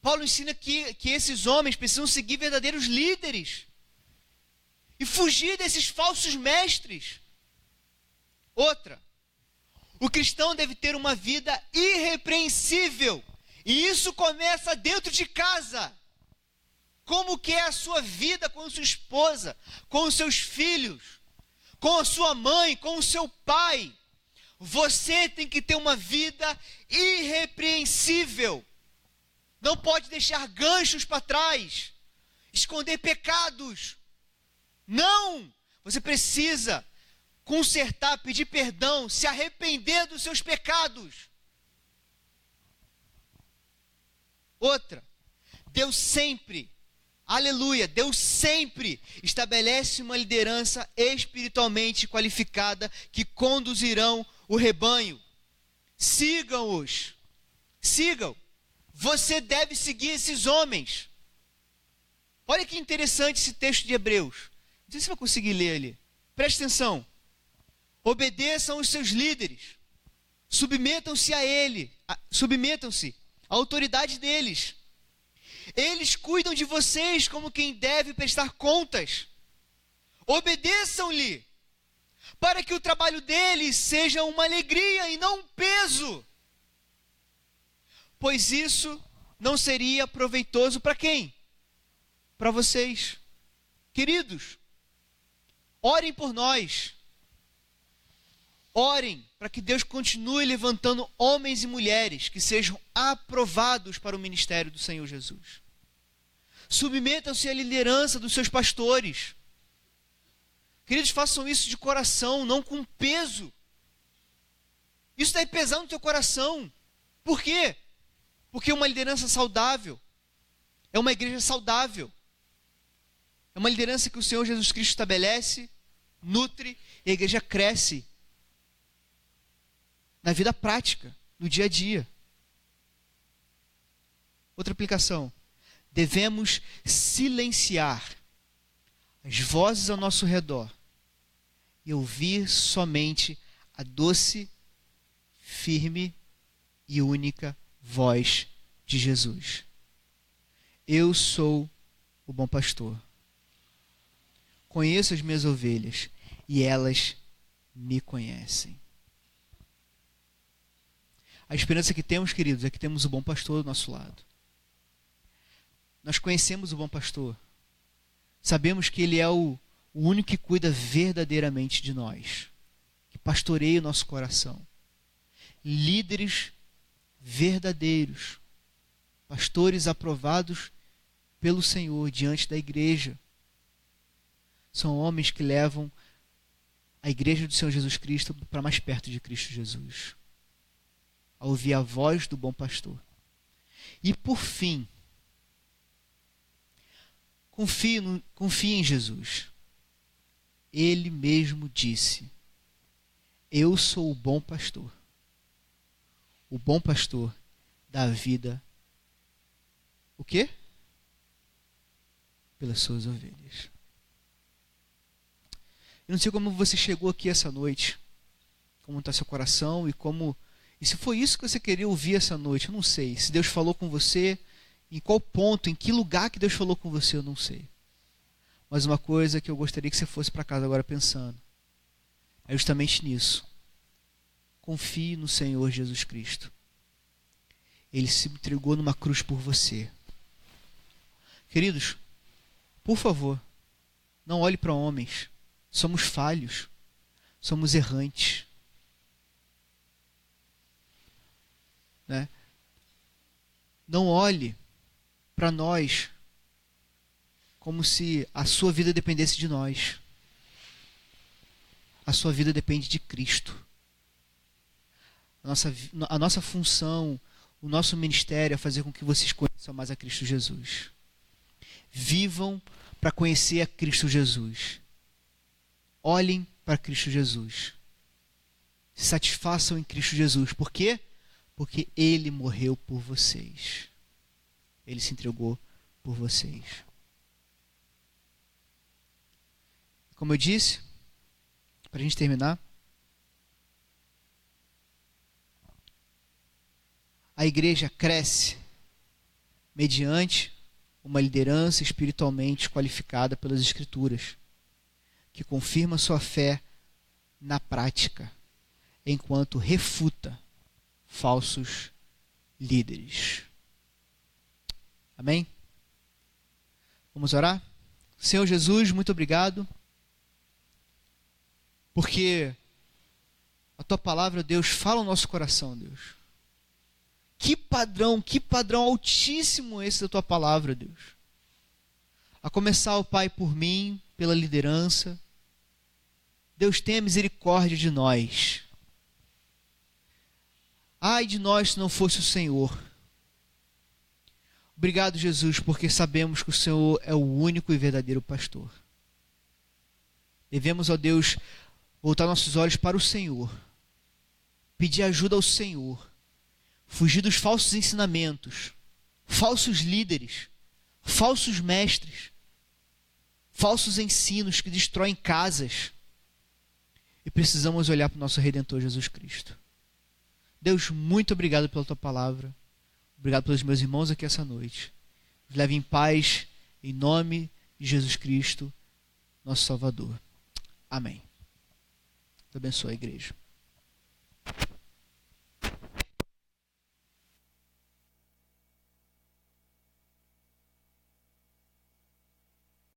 Paulo ensina que, que esses homens precisam seguir verdadeiros líderes e fugir desses falsos mestres. Outra, o cristão deve ter uma vida irrepreensível, e isso começa dentro de casa. Como que é a sua vida com sua esposa, com os seus filhos, com a sua mãe, com o seu pai? Você tem que ter uma vida irrepreensível. Não pode deixar ganchos para trás, esconder pecados. Não! Você precisa consertar, pedir perdão, se arrepender dos seus pecados. Outra, Deus sempre Aleluia! Deus sempre estabelece uma liderança espiritualmente qualificada que conduzirão o rebanho. Sigam-os. Sigam. Você deve seguir esses homens. Olha que interessante esse texto de Hebreus. Não sei se você vai conseguir ler ali. Preste atenção. Obedeçam os seus líderes. Submetam-se a ele. Submetam-se à autoridade deles eles cuidam de vocês como quem deve prestar contas. Obedeçam-lhe, para que o trabalho deles seja uma alegria e não um peso. Pois isso não seria proveitoso para quem? Para vocês. Queridos, orem por nós. Orem para que Deus continue levantando homens e mulheres que sejam aprovados para o ministério do Senhor Jesus. Submetam-se à liderança dos seus pastores. Queridos, façam isso de coração, não com peso. Isso deve pesar no teu coração. Por quê? Porque uma liderança saudável é uma igreja saudável. É uma liderança que o Senhor Jesus Cristo estabelece, nutre e a igreja cresce na vida prática, no dia a dia. Outra aplicação. Devemos silenciar as vozes ao nosso redor e ouvir somente a doce, firme e única voz de Jesus. Eu sou o bom pastor. Conheço as minhas ovelhas e elas me conhecem. A esperança que temos, queridos, é que temos o bom pastor do nosso lado. Nós conhecemos o bom pastor. Sabemos que ele é o, o único que cuida verdadeiramente de nós, que pastoreia o nosso coração. Líderes verdadeiros, pastores aprovados pelo Senhor diante da igreja. São homens que levam a igreja do Senhor Jesus Cristo para mais perto de Cristo Jesus a ouvir a voz do bom pastor. E por fim, confie, no, confie em Jesus. Ele mesmo disse: Eu sou o bom pastor. O bom pastor dá vida. O quê? Pelas suas ovelhas. Eu não sei como você chegou aqui essa noite, como está seu coração e como e se foi isso que você queria ouvir essa noite, eu não sei. Se Deus falou com você, em qual ponto, em que lugar que Deus falou com você, eu não sei. Mas uma coisa que eu gostaria que você fosse para casa agora pensando é justamente nisso. confie no Senhor Jesus Cristo. Ele se entregou numa cruz por você. Queridos, por favor, não olhe para homens. Somos falhos. Somos errantes. Né? Não olhe para nós como se a sua vida dependesse de nós. A sua vida depende de Cristo. A nossa, a nossa função, o nosso ministério é fazer com que vocês conheçam mais a Cristo Jesus. Vivam para conhecer a Cristo Jesus. Olhem para Cristo Jesus. Se satisfaçam em Cristo Jesus. Por quê? Porque Ele morreu por vocês. Ele se entregou por vocês. Como eu disse, para a gente terminar, a igreja cresce mediante uma liderança espiritualmente qualificada pelas Escrituras, que confirma sua fé na prática, enquanto refuta falsos líderes. Amém? Vamos orar? Senhor Jesus, muito obrigado, porque a tua palavra, Deus, fala o nosso coração, Deus. Que padrão, que padrão altíssimo esse da tua palavra, Deus. A começar, o Pai, por mim, pela liderança. Deus tenha misericórdia de nós. Ai de nós se não fosse o Senhor. Obrigado, Jesus, porque sabemos que o Senhor é o único e verdadeiro pastor. Devemos, ó Deus, voltar nossos olhos para o Senhor, pedir ajuda ao Senhor fugir dos falsos ensinamentos, falsos líderes, falsos mestres, falsos ensinos que destroem casas. E precisamos olhar para o nosso Redentor Jesus Cristo. Deus, muito obrigado pela tua palavra. Obrigado pelos meus irmãos aqui essa noite. Nos leve em paz, em nome de Jesus Cristo, nosso Salvador. Amém. Deus abençoe a igreja.